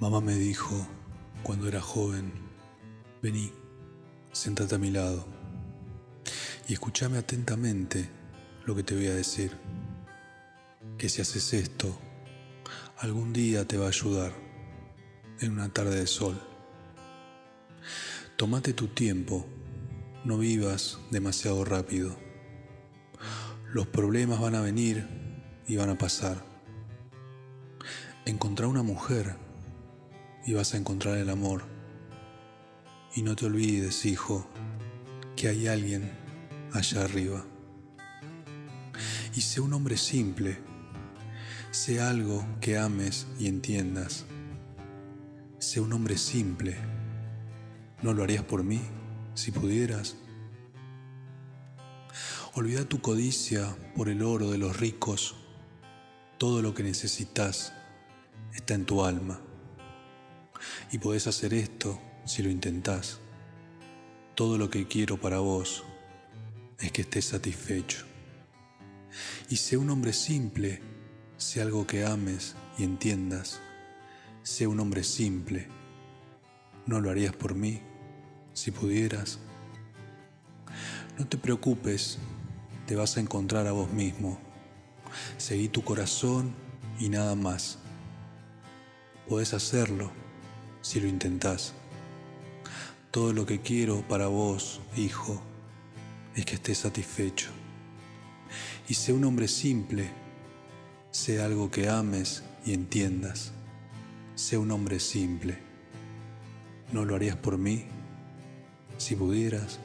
Mamá me dijo cuando era joven, vení, sentate a mi lado y escúchame atentamente lo que te voy a decir. Que si haces esto, algún día te va a ayudar en una tarde de sol. Tómate tu tiempo, no vivas demasiado rápido. Los problemas van a venir y van a pasar. Encontrar una mujer y vas a encontrar el amor. Y no te olvides, hijo, que hay alguien allá arriba. Y sé un hombre simple, sé algo que ames y entiendas. Sé un hombre simple. ¿No lo harías por mí si pudieras? Olvida tu codicia por el oro de los ricos. Todo lo que necesitas está en tu alma. Y podés hacer esto si lo intentás. Todo lo que quiero para vos es que estés satisfecho. Y sé un hombre simple, sé algo que ames y entiendas. Sé un hombre simple. ¿No lo harías por mí si pudieras? No te preocupes, te vas a encontrar a vos mismo. Seguí tu corazón y nada más. Podés hacerlo si lo intentás. Todo lo que quiero para vos, hijo, es que estés satisfecho. Y sé un hombre simple, sé algo que ames y entiendas. Sé un hombre simple. ¿No lo harías por mí? Si pudieras.